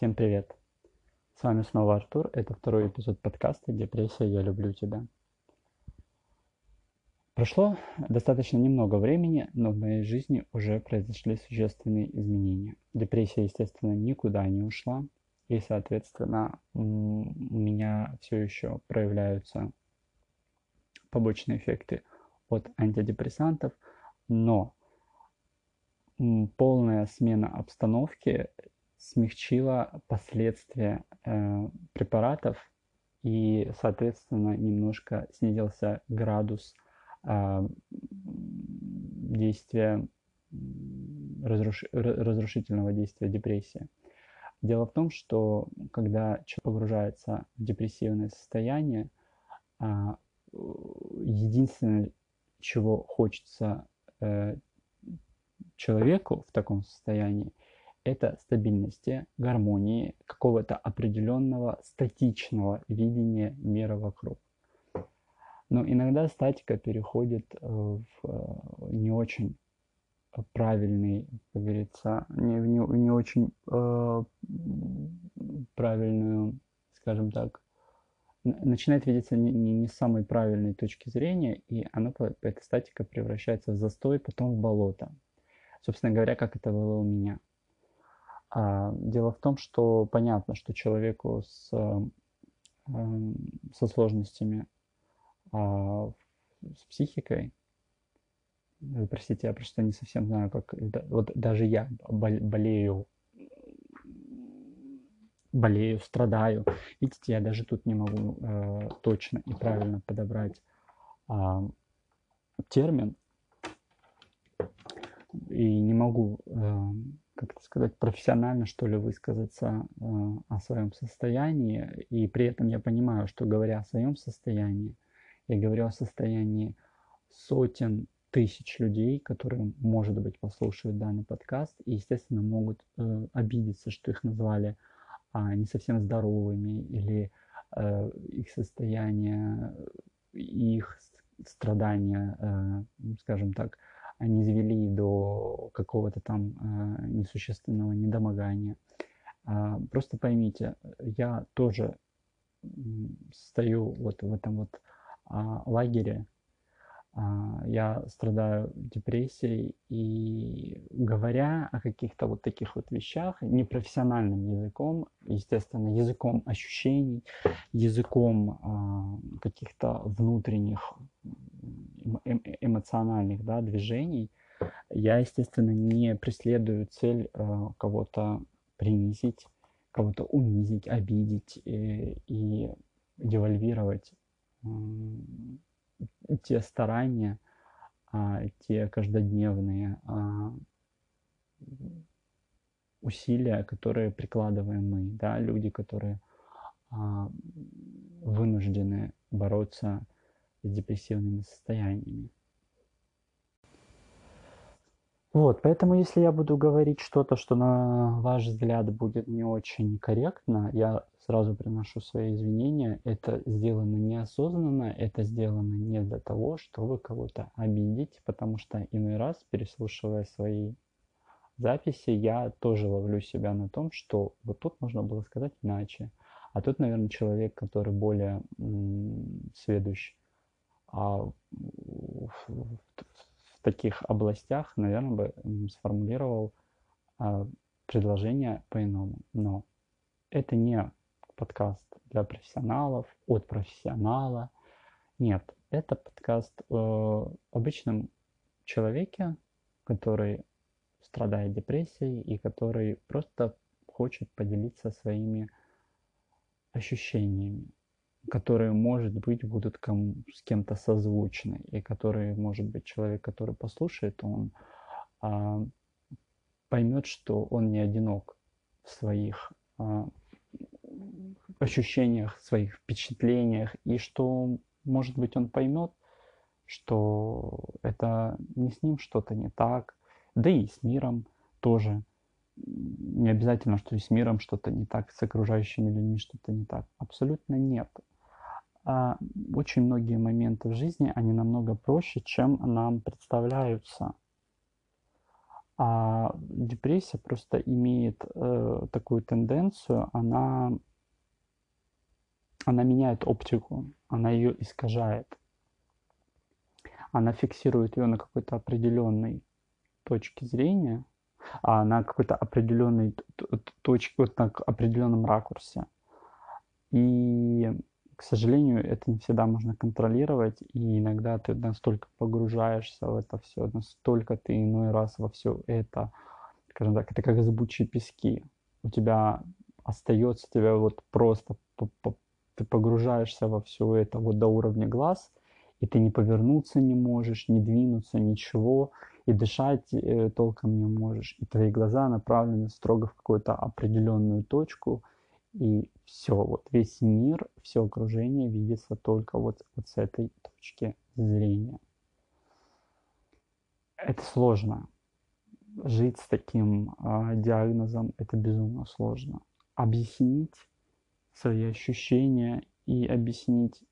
Всем привет! С вами снова Артур. Это второй эпизод подкаста «Депрессия. Я люблю тебя». Прошло достаточно немного времени, но в моей жизни уже произошли существенные изменения. Депрессия, естественно, никуда не ушла, и, соответственно, у меня все еще проявляются побочные эффекты от антидепрессантов, но полная смена обстановки смягчила последствия э, препаратов и, соответственно, немножко снизился градус э, действия разруш... разрушительного действия депрессии. Дело в том, что когда человек погружается в депрессивное состояние, э, единственное, чего хочется э, человеку в таком состоянии, это стабильности, гармонии, какого-то определенного статичного видения мира вокруг. Но иногда статика переходит э, в э, не очень правильный, как говорится, не, не, не очень э, правильную, скажем так, начинает видеться не, не, не с самой правильной точки зрения, и она, эта статика превращается в застой, потом в болото. Собственно говоря, как это было у меня – дело в том, что понятно, что человеку с, эм, со сложностями а, с психикой, вы простите, я просто не совсем знаю, как... Вот даже я болею, болею, страдаю. Видите, я даже тут не могу э, точно и правильно подобрать э, термин. И не могу э, как это сказать, профессионально, что ли, высказаться э, о своем состоянии. И при этом я понимаю, что говоря о своем состоянии, я говорю о состоянии сотен тысяч людей, которые, может быть, послушают данный подкаст и, естественно, могут э, обидеться, что их назвали э, не совсем здоровыми или э, их состояние, их страдания, э, скажем так, не завели до какого-то там э, несущественного недомогания. А, просто поймите, я тоже стою вот в этом вот а, лагере, а, я страдаю депрессией, и говоря о каких-то вот таких вот вещах непрофессиональным языком, естественно, языком ощущений, языком а, каких-то внутренних эмоциональных да, движений, я, естественно, не преследую цель а, кого-то принизить, кого-то унизить, обидеть и, и девальвировать те старания, а, те каждодневные а, усилия, которые прикладываем мы, да, люди, которые а, вынуждены бороться депрессивными состояниями. Вот, поэтому если я буду говорить что-то, что на ваш взгляд будет не очень корректно, я сразу приношу свои извинения. Это сделано неосознанно, это сделано не для того, чтобы кого-то обидеть, потому что иной раз, переслушивая свои записи, я тоже ловлю себя на том, что вот тут можно было сказать иначе. А тут, наверное, человек, который более м- сведущ а в, в, таких областях, наверное, бы сформулировал а, предложение по-иному. Но это не подкаст для профессионалов, от профессионала. Нет, это подкаст о обычном человеке, который страдает депрессией и который просто хочет поделиться своими ощущениями, которые, может быть, будут кому, с кем-то созвучны, и которые, может быть, человек, который послушает, он а, поймет, что он не одинок в своих а, ощущениях, своих впечатлениях, и что, может быть, он поймет, что это не с ним что-то не так, да и с миром тоже. Не обязательно, что и с миром что-то не так, с окружающими людьми что-то не так. Абсолютно нет. А очень многие моменты в жизни, они намного проще, чем нам представляются. А депрессия просто имеет э, такую тенденцию, она, она меняет оптику, она ее искажает. Она фиксирует ее на какой-то определенной точке зрения, а на какой-то определенной точке, вот на определенном ракурсе. И к сожалению, это не всегда можно контролировать, и иногда ты настолько погружаешься в это все, настолько ты иной раз во все это, скажем так, это как зыбучие пески. У тебя остается тебя вот просто, ты погружаешься во все это вот до уровня глаз, и ты не повернуться не можешь, не двинуться, ничего, и дышать э, толком не можешь. И твои глаза направлены строго в какую-то определенную точку, и все, вот весь мир, все окружение видится только вот, вот с этой точки зрения. Это сложно. Жить с таким э, диагнозом это безумно сложно. Объяснить свои ощущения и объяснить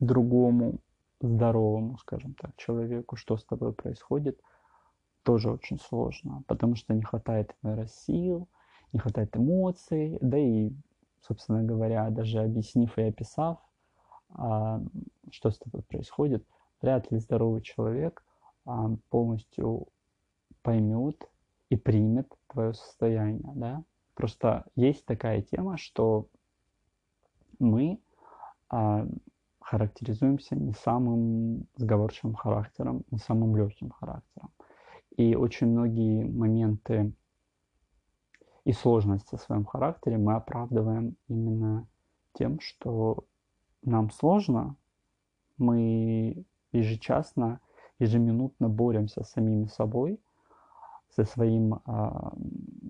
другому здоровому, скажем так, человеку, что с тобой происходит, тоже очень сложно, потому что не хватает, наверное, сил, не хватает эмоций, да и, собственно говоря, даже объяснив и описав, а, что с тобой происходит, вряд ли здоровый человек а, полностью поймет и примет твое состояние, да. Просто есть такая тема, что мы а, характеризуемся не самым сговорчивым характером, не самым легким характером. И очень многие моменты и сложности в своем характере мы оправдываем именно тем, что нам сложно, мы ежечасно, ежеминутно боремся с самими собой, со своим, а,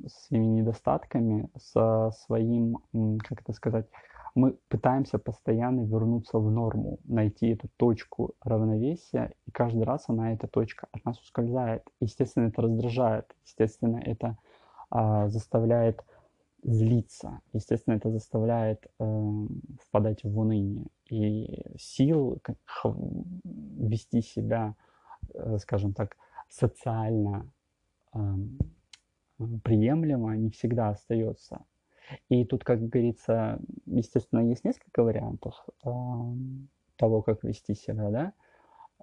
своими недостатками, со своим, как это сказать, мы пытаемся постоянно вернуться в норму, найти эту точку равновесия, и каждый раз она, эта точка от нас ускользает. Естественно, это раздражает, естественно, это а, заставляет злиться. Естественно, это заставляет э, впадать в уныние. И сил как, вести себя, э, скажем так, социально э, приемлемо не всегда остается. И тут, как говорится, естественно, есть несколько вариантов э, того, как вести себя, да.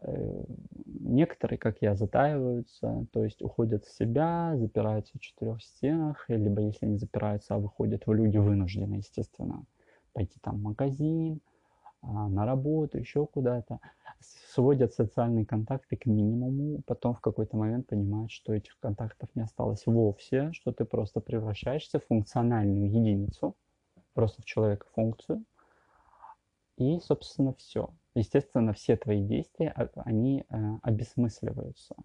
Э, некоторые, как я, затаиваются, то есть уходят в себя, запираются в четырех стенах, либо если не запираются, а выходят в люди вынуждены, естественно, пойти там в магазин, а, на работу, еще куда-то, сводят социальные контакты к минимуму, потом в какой-то момент понимают, что этих контактов не осталось вовсе, что ты просто превращаешься в функциональную единицу, просто в человека функцию, и, собственно, все естественно, все твои действия, а, они э, обесмысливаются.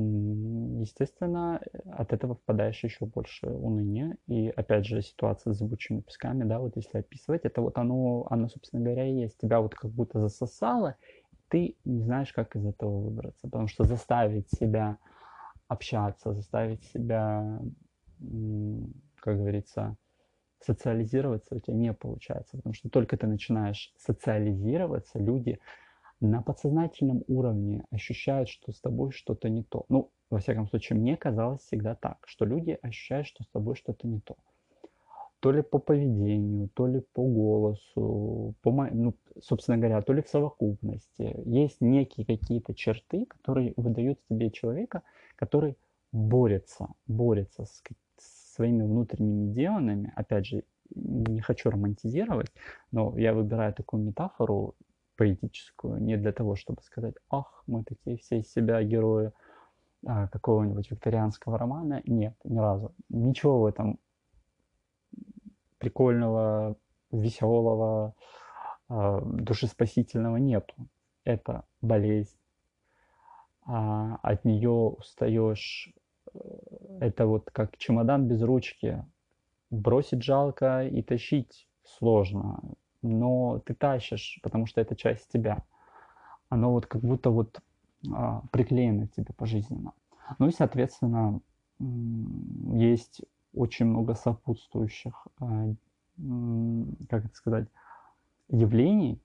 Естественно, от этого впадаешь еще больше уныния. И опять же, ситуация с зыбучими песками, да, вот если описывать, это вот оно, оно, собственно говоря, и есть. Тебя вот как будто засосало, ты не знаешь, как из этого выбраться. Потому что заставить себя общаться, заставить себя, как говорится, социализироваться у тебя не получается, потому что только ты начинаешь социализироваться, люди на подсознательном уровне ощущают, что с тобой что-то не то. Ну, во всяком случае, мне казалось всегда так, что люди ощущают, что с тобой что-то не то. То ли по поведению, то ли по голосу, по, ну, собственно говоря, то ли в совокупности. Есть некие какие-то черты, которые выдают тебе человека, который борется, борется с, своими внутренними демонами, опять же, не хочу романтизировать, но я выбираю такую метафору поэтическую не для того, чтобы сказать, ах, мы такие все из себя герои а, какого-нибудь викторианского романа. Нет, ни разу. Ничего в этом прикольного, веселого, а, душеспасительного нету. Это болезнь. А, от нее устаешь это вот как чемодан без ручки. Бросить жалко и тащить сложно, но ты тащишь, потому что это часть тебя. Оно вот как будто вот а, приклеено к тебе пожизненно. Ну и, соответственно, есть очень много сопутствующих, а, как это сказать, явлений,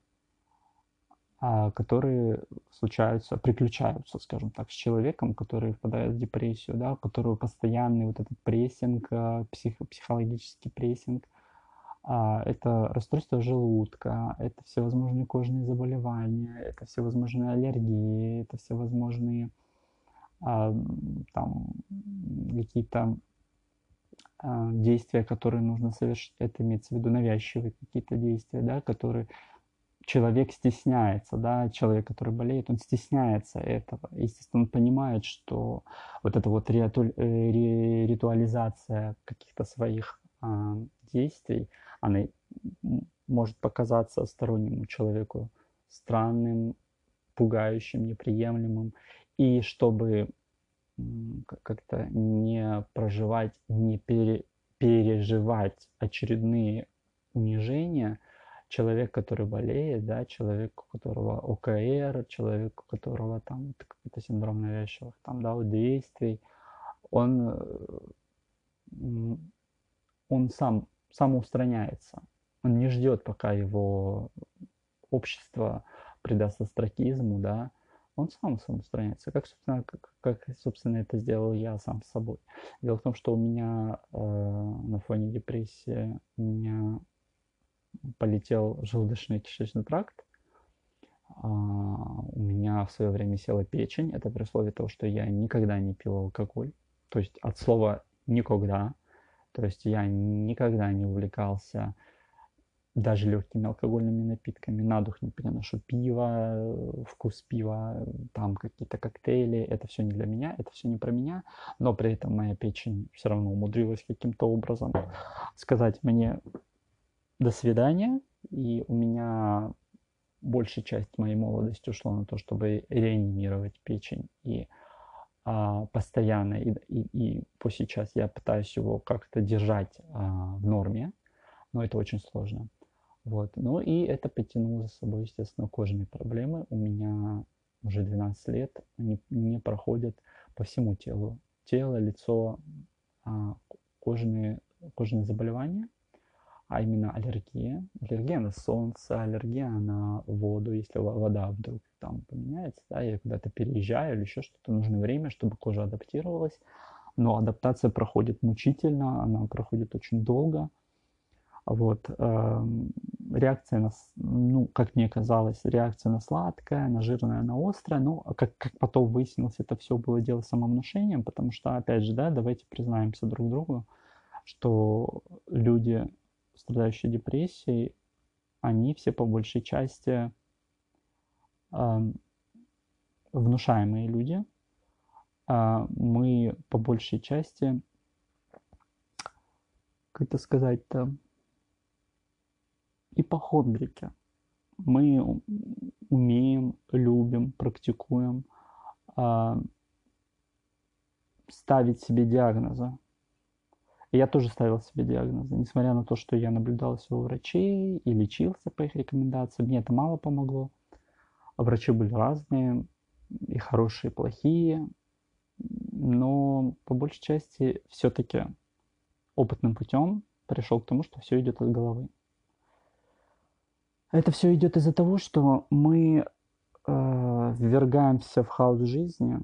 которые случаются, приключаются, скажем так, с человеком, который впадает в депрессию, да, у которого постоянный вот этот прессинг, а, псих, психологический прессинг, а, это расстройство желудка, это всевозможные кожные заболевания, это всевозможные аллергии, это всевозможные там какие-то действия, которые нужно совершить, это имеется в виду навязчивые какие-то действия, да, которые человек стесняется, да, человек, который болеет, он стесняется этого. Естественно, он понимает, что вот эта вот э, ритуализация каких-то своих а, действий, она может показаться стороннему человеку странным, пугающим, неприемлемым. И чтобы как-то не проживать, не пере, переживать очередные унижения – человек, который болеет, да, человек, у которого ОКР, человек, у которого там какой-то синдром навязчивых там, да, действий, он, э, он сам, самоустраняется. Он не ждет, пока его общество придаст астракизму, да, он сам самоустраняется, как, собственно, как, как, собственно, это сделал я сам с собой. Дело в том, что у меня э, на фоне депрессии, у меня полетел желудочно-кишечный тракт. А, у меня в свое время села печень. Это при условии того, что я никогда не пил алкоголь. То есть от слова «никогда». То есть я никогда не увлекался даже легкими алкогольными напитками. На дух не переношу пиво, вкус пива, там какие-то коктейли. Это все не для меня, это все не про меня. Но при этом моя печень все равно умудрилась каким-то образом сказать мне до свидания. И у меня большая часть моей молодости ушла на то, чтобы реанимировать печень. И а, постоянно, и, и, и по сейчас я пытаюсь его как-то держать а, в норме, но это очень сложно. Вот. Ну и это потянуло за собой, естественно, кожные проблемы. У меня уже 12 лет, они не проходят по всему телу. Тело, лицо, а, кожные, кожные заболевания – а именно аллергия. Аллергия на солнце, аллергия на воду, если вода вдруг там поменяется, да, я куда-то переезжаю или еще что-то, нужно время, чтобы кожа адаптировалась. Но адаптация проходит мучительно, она проходит очень долго. Вот, э, реакция на, ну, как мне казалось, реакция на сладкое, на жирное, на острое. Ну, а как, как потом выяснилось, это все было дело самовнушением, потому что, опять же, да, давайте признаемся друг другу, что люди страдающие депрессией, они все по большей части э, внушаемые люди. Э, мы по большей части, как это сказать-то, ипохондрики. Мы умеем, любим, практикуем э, ставить себе диагнозы я тоже ставил себе диагнозы, несмотря на то, что я наблюдался у врачей и лечился по их рекомендациям, мне это мало помогло. А врачи были разные, и хорошие, и плохие, но по большей части все-таки опытным путем пришел к тому, что все идет от головы. Это все идет из-за того, что мы э, ввергаемся в хаос жизни,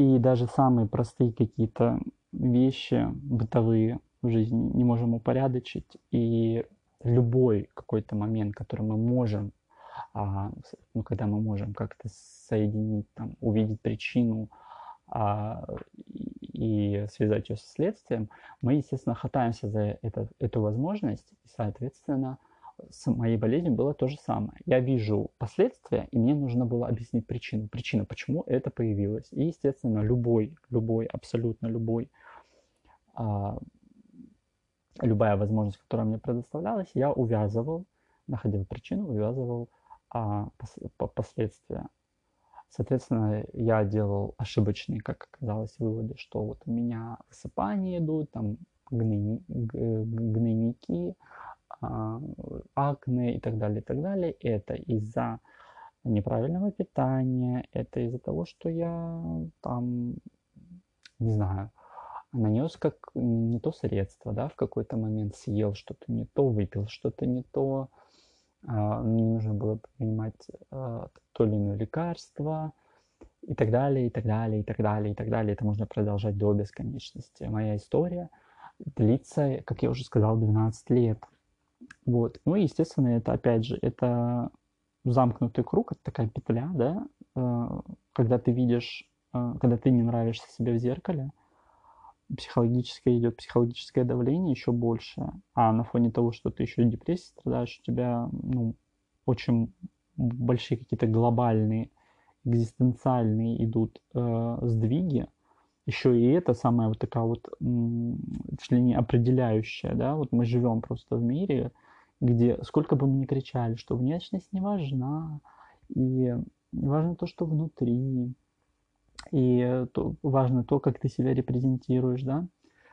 и даже самые простые какие-то вещи бытовые в жизни не можем упорядочить, и любой какой-то момент, который мы можем, а, ну, когда мы можем как-то соединить, там, увидеть причину а, и, связать ее со следствием, мы, естественно, хватаемся за это, эту возможность, и, соответственно, с моей болезнью было то же самое. Я вижу последствия, и мне нужно было объяснить причину. Причина, почему это появилось. И, естественно, любой, любой, абсолютно любой а, любая возможность, которая мне предоставлялась, я увязывал, находил причину, увязывал а, пос, последствия. Соответственно, я делал ошибочные, как оказалось, выводы, что вот у меня высыпания идут, там гны, гнойники, акне и так далее, и так далее. Это из-за неправильного питания, это из-за того, что я там, не знаю, нанес как не то средство, да, в какой-то момент съел что-то не то, выпил что-то не то, а, не нужно было принимать а, то или иное лекарство, и так далее, и так далее, и так далее, и так далее. Это можно продолжать до бесконечности. Моя история длится, как я уже сказал, 12 лет. Вот. Ну и, естественно, это, опять же, это замкнутый круг, это такая петля, да, э, когда ты видишь, э, когда ты не нравишься себе в зеркале, психологическое идет психологическое давление еще больше, а на фоне того, что ты еще депрессией страдаешь, у тебя ну, очень большие какие-то глобальные экзистенциальные идут э, сдвиги, еще и это самая вот такая вот чуть ли не определяющая, да, вот мы живем просто в мире, где сколько бы мы ни кричали, что внешность не важна, и важно то, что внутри, и то, важно то, как ты себя репрезентируешь, да,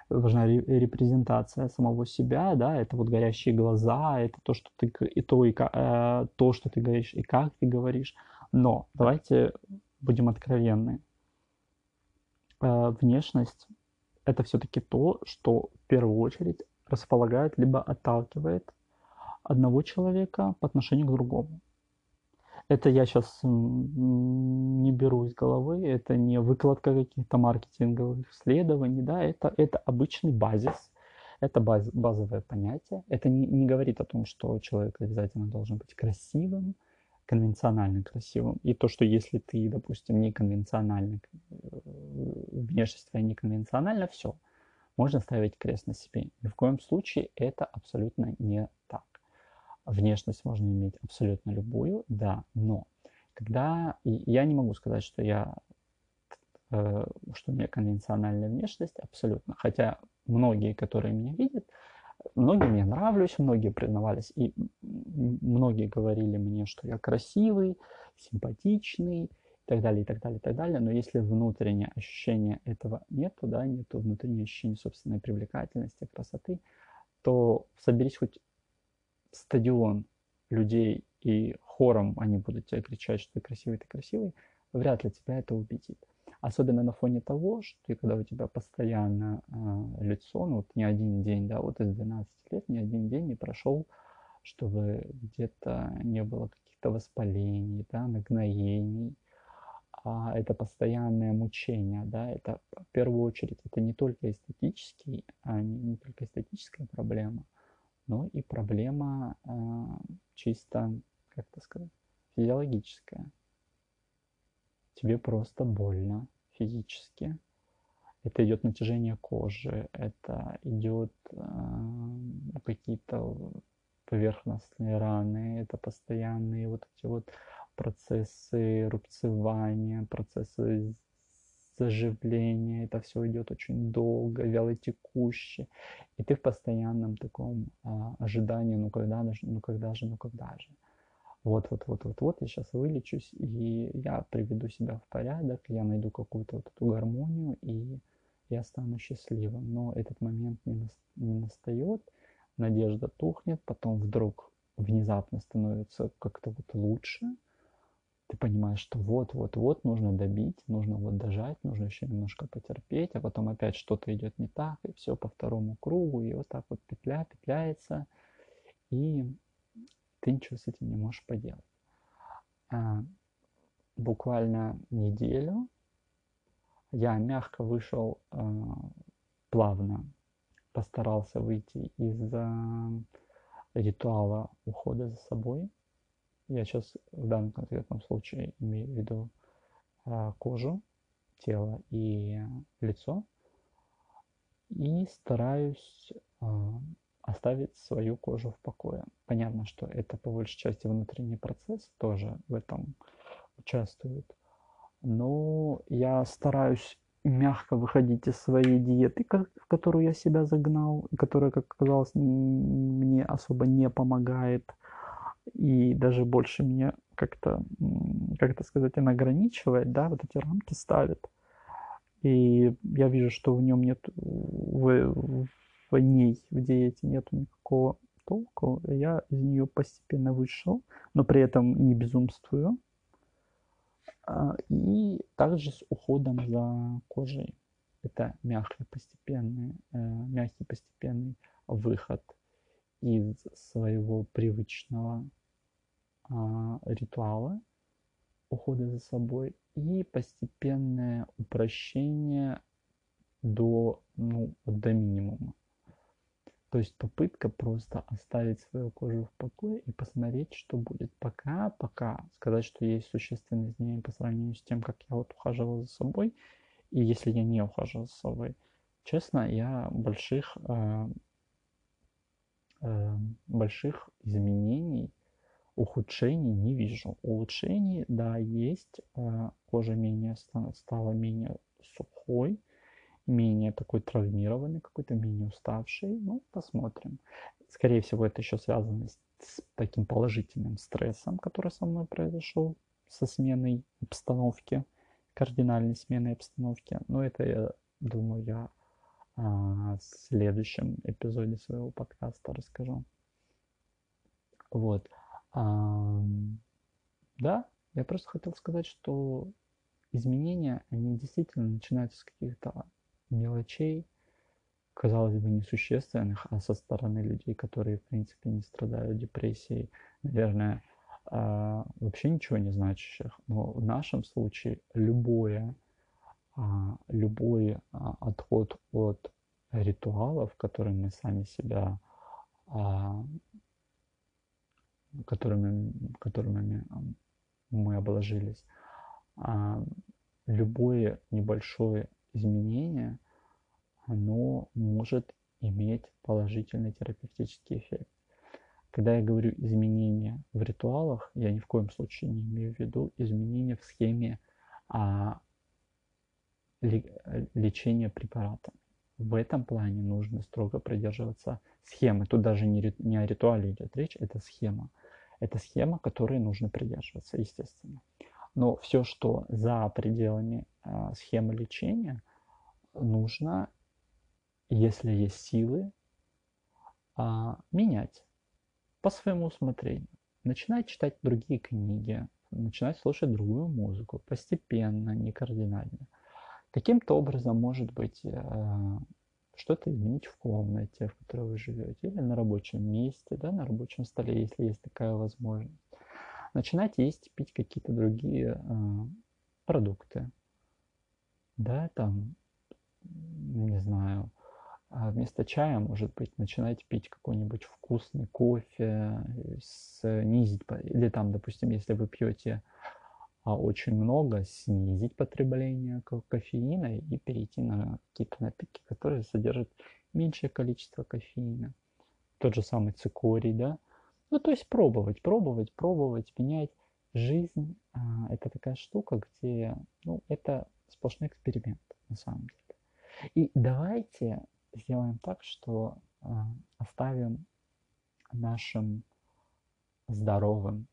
важна репрезентация самого себя, да, это вот горящие глаза, это то, что ты и то, и э, то, что ты говоришь, и как ты говоришь. Но давайте будем откровенны. Э, внешность – это все-таки то, что в первую очередь располагает либо отталкивает одного человека по отношению к другому. Это я сейчас не беру из головы, это не выкладка каких-то маркетинговых исследований, да, это, это обычный базис, это баз, базовое понятие. Это не, не говорит о том, что человек обязательно должен быть красивым, конвенционально красивым. И то, что если ты, допустим, неконвенциональный, э, внешность твоя неконвенциональна, все, можно ставить крест на себе. Ни в коем случае это абсолютно не так. Внешность можно иметь абсолютно любую, да, но когда я не могу сказать, что я э, что у меня конвенциональная внешность, абсолютно. Хотя многие, которые меня видят, многим я нравлюсь, многие признавались, и многие говорили мне, что я красивый, симпатичный, и так далее, и так далее, и так далее. Но если внутреннее ощущение этого нету, да, нету внутреннего ощущения собственной привлекательности, красоты, то соберись хоть стадион людей и хором они будут тебе кричать, что ты красивый, ты красивый, вряд ли тебя это убедит. Особенно на фоне того, что когда у тебя постоянно э, лицо, ну вот не один день, да, вот из 12 лет ни один день не прошел, чтобы где-то не было каких-то воспалений, да, нагноений, а это постоянное мучение, да, это в первую очередь это не только эстетический, а не, не только эстетическая проблема, но и проблема э, чисто, как это сказать, физиологическая тебе просто больно физически. Это идет натяжение кожи, это идет э, какие-то поверхностные раны, это постоянные вот эти вот процессы рубцевания, процессы заживления, это все идет очень долго, вялотекуще, и ты в постоянном таком а, ожидании, ну когда же, ну когда же, ну когда же вот, вот, вот, вот, вот, я сейчас вылечусь, и я приведу себя в порядок, я найду какую-то вот эту гармонию, и я стану счастливым. Но этот момент не, нас, не настает, надежда тухнет, потом вдруг внезапно становится как-то вот лучше, ты понимаешь, что вот-вот-вот нужно добить, нужно вот дожать, нужно еще немножко потерпеть, а потом опять что-то идет не так, и все по второму кругу, и вот так вот петля петляется, и ты ничего с этим не можешь поделать. А, буквально неделю я мягко вышел а, плавно, постарался выйти из а, ритуала ухода за собой. Я сейчас в данном конкретном случае имею в виду а, кожу, тело и лицо. И стараюсь а, оставить свою кожу в покое. Понятно, что это по большей части внутренний процесс тоже в этом участвует. Но я стараюсь мягко выходить из своей диеты, в которую я себя загнал, которая, как оказалось, мне особо не помогает. И даже больше мне как-то, как это сказать, она ограничивает, да, вот эти рамки ставит. И я вижу, что в нем нет, в, в ней, в диете нету никакого толку, я из нее постепенно вышел, но при этом не безумствую. А, и также с уходом за кожей. Это мягкий постепенный, э, мягкий постепенный выход из своего привычного а, ритуалы ухода за собой и постепенное упрощение до, ну, до минимума. То есть попытка просто оставить свою кожу в покое и посмотреть, что будет. Пока, пока сказать, что есть существенные изменения по сравнению с тем, как я вот ухаживал за собой, и если я не ухаживал за собой. Честно, я больших, э, э, больших изменений, ухудшений не вижу. Улучшений, да, есть. Э, кожа менее стала менее сухой, менее такой травмированный, какой-то менее уставший. Ну, посмотрим. Скорее всего, это еще связано с, таким положительным стрессом, который со мной произошел со сменой обстановки, кардинальной сменой обстановки. Но это, я думаю, я а, в следующем эпизоде своего подкаста расскажу. Вот. Да, я просто хотел сказать, что изменения, они действительно начинаются с каких-то мелочей, казалось бы, несущественных, а со стороны людей, которые, в принципе, не страдают депрессией, наверное, а, вообще ничего не значащих. Но в нашем случае любое, а, любой а, отход от ритуалов, которыми мы сами себя которыми, которыми мы обложились, любое небольшое изменение, оно может иметь положительный терапевтический эффект. Когда я говорю изменения в ритуалах, я ни в коем случае не имею в виду изменения в схеме а, лечения препаратами. В этом плане нужно строго придерживаться схемы. Тут даже не, не о ритуале идет речь, это схема. Это схема, которой нужно придерживаться, естественно. Но все, что за пределами э, схемы лечения, нужно, если есть силы, э, менять по своему усмотрению. Начинать читать другие книги, начинать слушать другую музыку, постепенно, не кардинально. Каким-то образом, может быть, э, что-то изменить в комнате, в которой вы живете, или на рабочем месте, да, на рабочем столе, если есть такая возможность начинать есть, пить какие-то другие э, продукты. Да, там, не знаю, а вместо чая, может быть, начинать пить какой-нибудь вкусный кофе, снизить, или там, допустим, если вы пьете а, очень много, снизить потребление кофеина и перейти на какие-то напитки, которые содержат меньшее количество кофеина. Тот же самый цикорий, да, ну, то есть пробовать, пробовать, пробовать, менять. Жизнь а, это такая штука, где, ну, это сплошной эксперимент на самом деле. И давайте сделаем так, что а, оставим нашим здоровым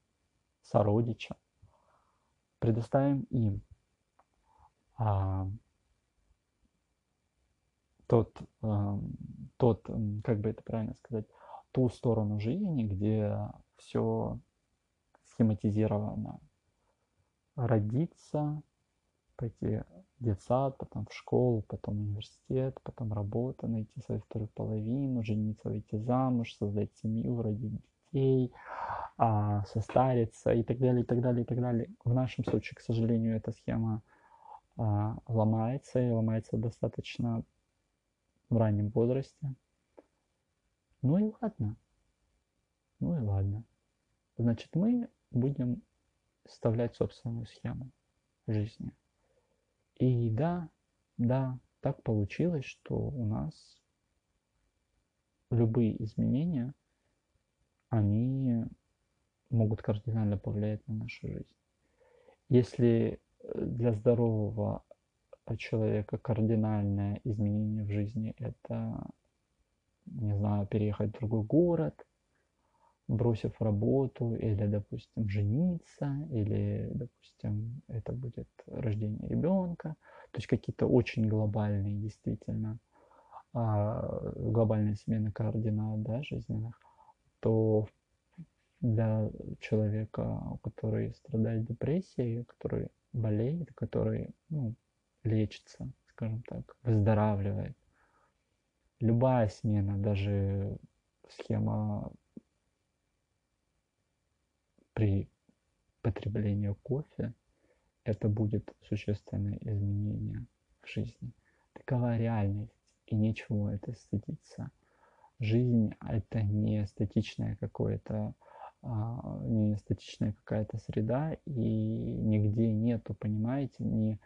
сородичам, предоставим им а, тот, а, тот, как бы это правильно сказать, ту сторону жизни, где все схематизировано. Родиться, пойти в детсад, потом в школу, потом университет, потом работа, найти свою вторую половину, жениться, выйти замуж, создать семью, родить детей, а, состариться и так далее, и так далее, и так далее. В нашем случае, к сожалению, эта схема а, ломается и ломается достаточно в раннем возрасте. Ну и ладно. Ну и ладно. Значит, мы будем вставлять собственную схему жизни. И да, да, так получилось, что у нас любые изменения, они могут кардинально повлиять на нашу жизнь. Если для здорового человека кардинальное изменение в жизни – это не знаю, переехать в другой город, бросив работу, или, допустим, жениться, или, допустим, это будет рождение ребенка. То есть какие-то очень глобальные, действительно, а, глобальные смены координат да, жизненных, то для человека, который страдает депрессией, который болеет, который ну, лечится, скажем так, выздоравливает, любая смена, даже схема при потреблении кофе это будет существенное изменение в жизни. Такова реальность, и нечего это стыдиться. Жизнь — это не статичное какое-то а, не статичная какая-то среда, и нигде нету, понимаете, ни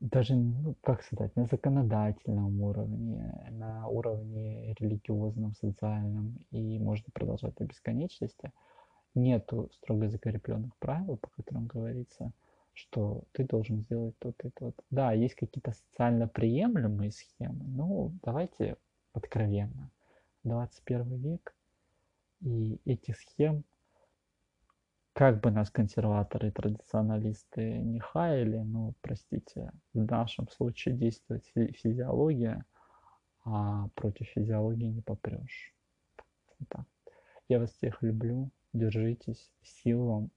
даже, ну, как сказать, на законодательном уровне, на уровне религиозном, социальном, и можно продолжать до бесконечности, нету строго закрепленных правил, по которым говорится, что ты должен сделать то-то и то-то. Да, есть какие-то социально приемлемые схемы, но давайте откровенно. 21 век, и этих схем как бы нас консерваторы и традиционалисты не хаяли, но, простите, в нашем случае действует физиология, а против физиологии не попрешь. Так. Я вас всех люблю, держитесь, сил вам.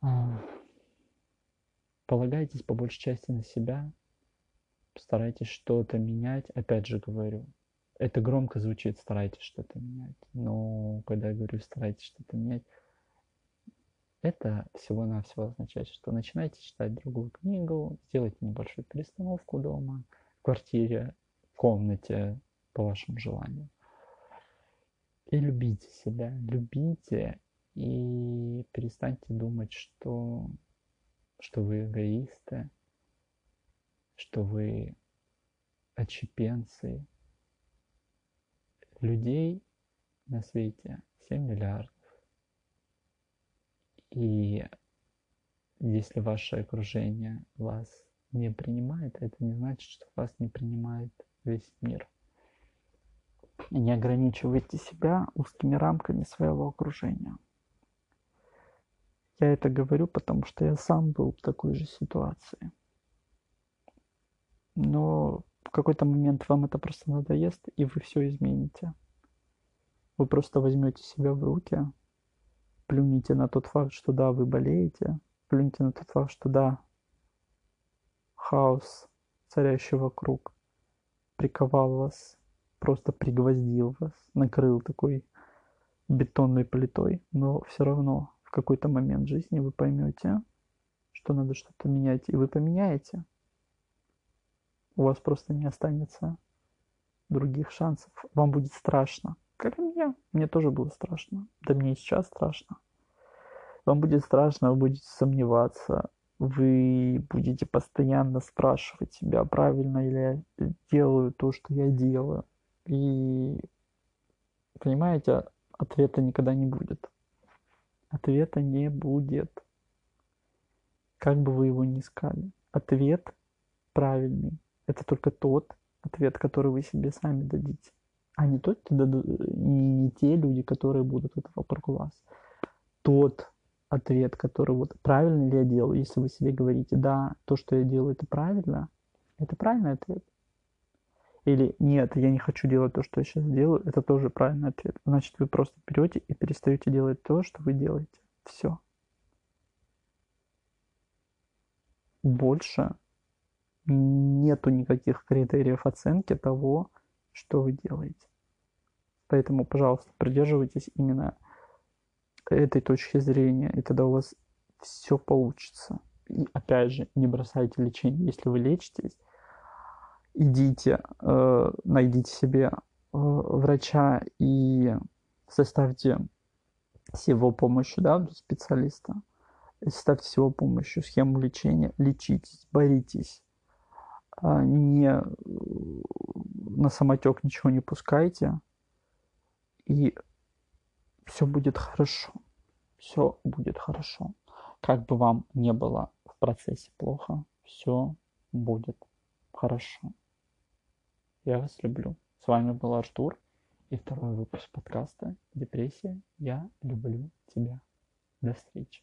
А, полагайтесь по большей части на себя, старайтесь что-то менять. Опять же говорю, это громко звучит, старайтесь что-то менять. Но когда я говорю старайтесь что-то менять, это всего-навсего означает, что начинайте читать другую книгу, сделайте небольшую перестановку дома, в квартире, в комнате, по вашему желанию. И любите себя, любите и перестаньте думать, что, что вы эгоисты, что вы отщепенцы, людей на свете 7 миллиардов. И если ваше окружение вас не принимает, это не значит, что вас не принимает весь мир. Не ограничивайте себя узкими рамками своего окружения. Я это говорю, потому что я сам был в такой же ситуации. Но в какой-то момент вам это просто надоест, и вы все измените. Вы просто возьмете себя в руки, плюните на тот факт, что да, вы болеете, плюните на тот факт, что да, хаос, царящий вокруг, приковал вас, просто пригвоздил вас, накрыл такой бетонной плитой, но все равно в какой-то момент жизни вы поймете, что надо что-то менять, и вы поменяете у вас просто не останется других шансов. Вам будет страшно. Как и мне. Мне тоже было страшно. Да мне и сейчас страшно. Вам будет страшно, вы будете сомневаться. Вы будете постоянно спрашивать себя, правильно ли я делаю то, что я делаю. И, понимаете, ответа никогда не будет. Ответа не будет. Как бы вы его ни искали. Ответ правильный это только тот ответ, который вы себе сами дадите, а не тот, не те люди, которые будут это вокруг вас. Тот ответ, который вот правильно ли я делаю, если вы себе говорите, да, то, что я делаю, это правильно, это правильный ответ. Или нет, я не хочу делать то, что я сейчас делаю, это тоже правильный ответ. Значит, вы просто берете и перестаете делать то, что вы делаете. Все. Больше нету никаких критериев оценки того, что вы делаете. Поэтому, пожалуйста, придерживайтесь именно этой точки зрения, и тогда у вас все получится. И опять же, не бросайте лечение. Если вы лечитесь, идите, э, найдите себе э, врача и составьте с его помощью, да, специалиста, составьте с его помощью схему лечения, лечитесь, боритесь, не э, на самотек ничего не пускайте, и все будет хорошо. Все будет хорошо. Как бы вам не было в процессе плохо, все будет хорошо. Я вас люблю. С вами был Артур и второй выпуск подкаста «Депрессия. Я люблю тебя». До встречи.